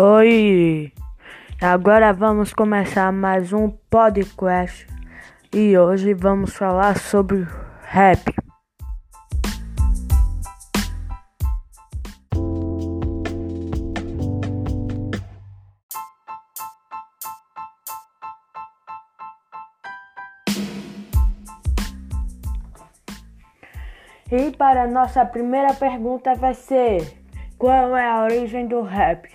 Oi, agora vamos começar mais um podcast e hoje vamos falar sobre rap. E para nossa primeira pergunta vai ser: Qual é a origem do rap?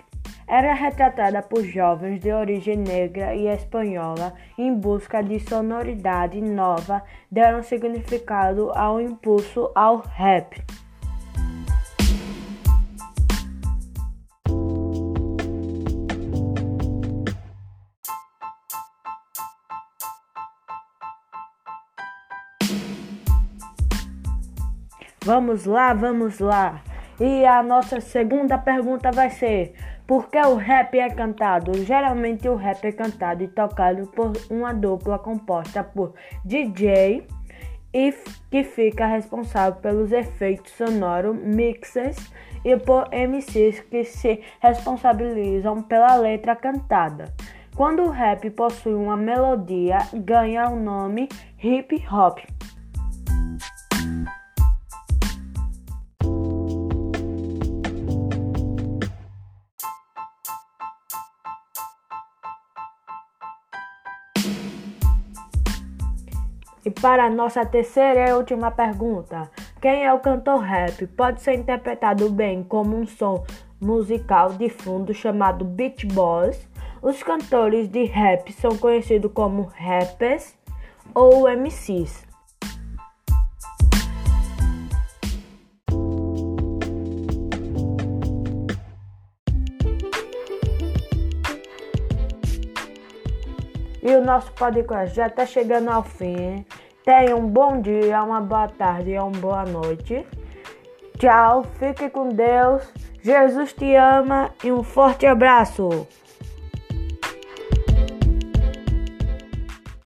Era retratada por jovens de origem negra e espanhola em busca de sonoridade nova, deram significado ao impulso ao rap. Vamos lá, vamos lá. E a nossa segunda pergunta vai ser: por que o rap é cantado? Geralmente o rap é cantado e tocado por uma dupla composta por DJ e que fica responsável pelos efeitos sonoros, mixes e por MCs que se responsabilizam pela letra cantada. Quando o rap possui uma melodia, ganha o nome hip hop. E para nossa terceira e última pergunta: quem é o cantor rap? Pode ser interpretado bem como um som musical de fundo chamado beat boys. Os cantores de rap são conhecidos como rappers ou MCs. E o nosso podcast já está chegando ao fim. Tenha um bom dia, uma boa tarde e uma boa noite. Tchau, fique com Deus. Jesus te ama e um forte abraço.